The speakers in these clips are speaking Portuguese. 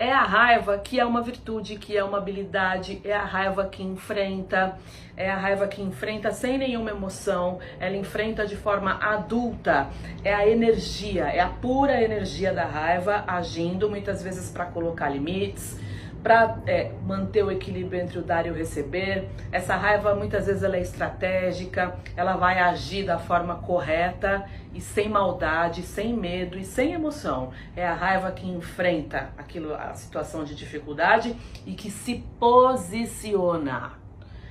É a raiva que é uma virtude, que é uma habilidade, é a raiva que enfrenta, é a raiva que enfrenta sem nenhuma emoção, ela enfrenta de forma adulta, é a energia, é a pura energia da raiva agindo muitas vezes para colocar limites, para é, manter o equilíbrio entre o dar e o receber. Essa raiva muitas vezes ela é estratégica, ela vai agir da forma correta e sem maldade, sem medo e sem emoção. É a raiva que enfrenta aquilo, a situação de dificuldade e que se posiciona.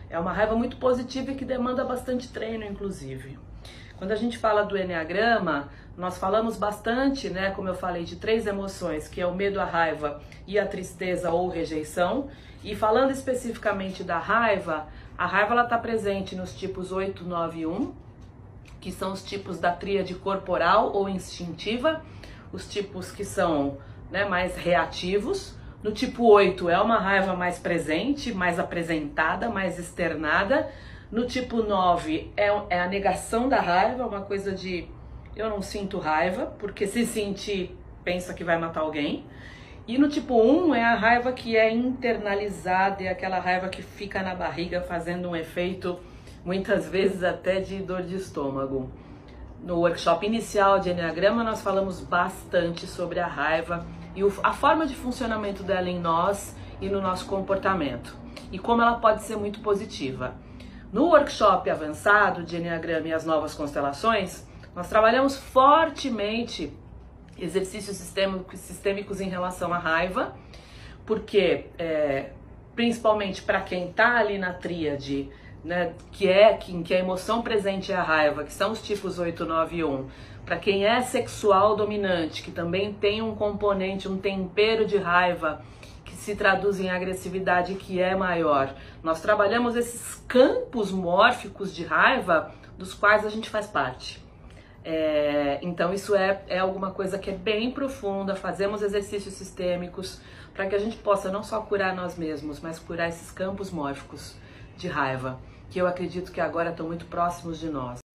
É uma raiva muito positiva e que demanda bastante treino, inclusive. Quando a gente fala do Enneagrama, nós falamos bastante, né, como eu falei, de três emoções, que é o medo, a raiva e a tristeza ou rejeição. E falando especificamente da raiva, a raiva está presente nos tipos 8, 9 e 1, que são os tipos da tríade corporal ou instintiva, os tipos que são né, mais reativos. No tipo 8 é uma raiva mais presente, mais apresentada, mais externada. No tipo 9 é, é a negação da raiva, uma coisa de eu não sinto raiva, porque se sentir, pensa que vai matar alguém. E no tipo 1 é a raiva que é internalizada, é aquela raiva que fica na barriga fazendo um efeito muitas vezes até de dor de estômago. No workshop inicial de Enneagrama nós falamos bastante sobre a raiva e a forma de funcionamento dela em nós e no nosso comportamento e como ela pode ser muito positiva. No workshop avançado de Enneagrama e as novas constelações, nós trabalhamos fortemente exercícios sistêmicos, em relação à raiva, porque é, principalmente para quem está ali na tríade, né, que é que, que a emoção presente é a raiva, que são os tipos 8, 9 e 1, para quem é sexual dominante, que também tem um componente, um tempero de raiva se traduz em agressividade que é maior. Nós trabalhamos esses campos mórficos de raiva dos quais a gente faz parte. É, então isso é, é alguma coisa que é bem profunda, fazemos exercícios sistêmicos para que a gente possa não só curar nós mesmos, mas curar esses campos mórficos de raiva, que eu acredito que agora estão muito próximos de nós.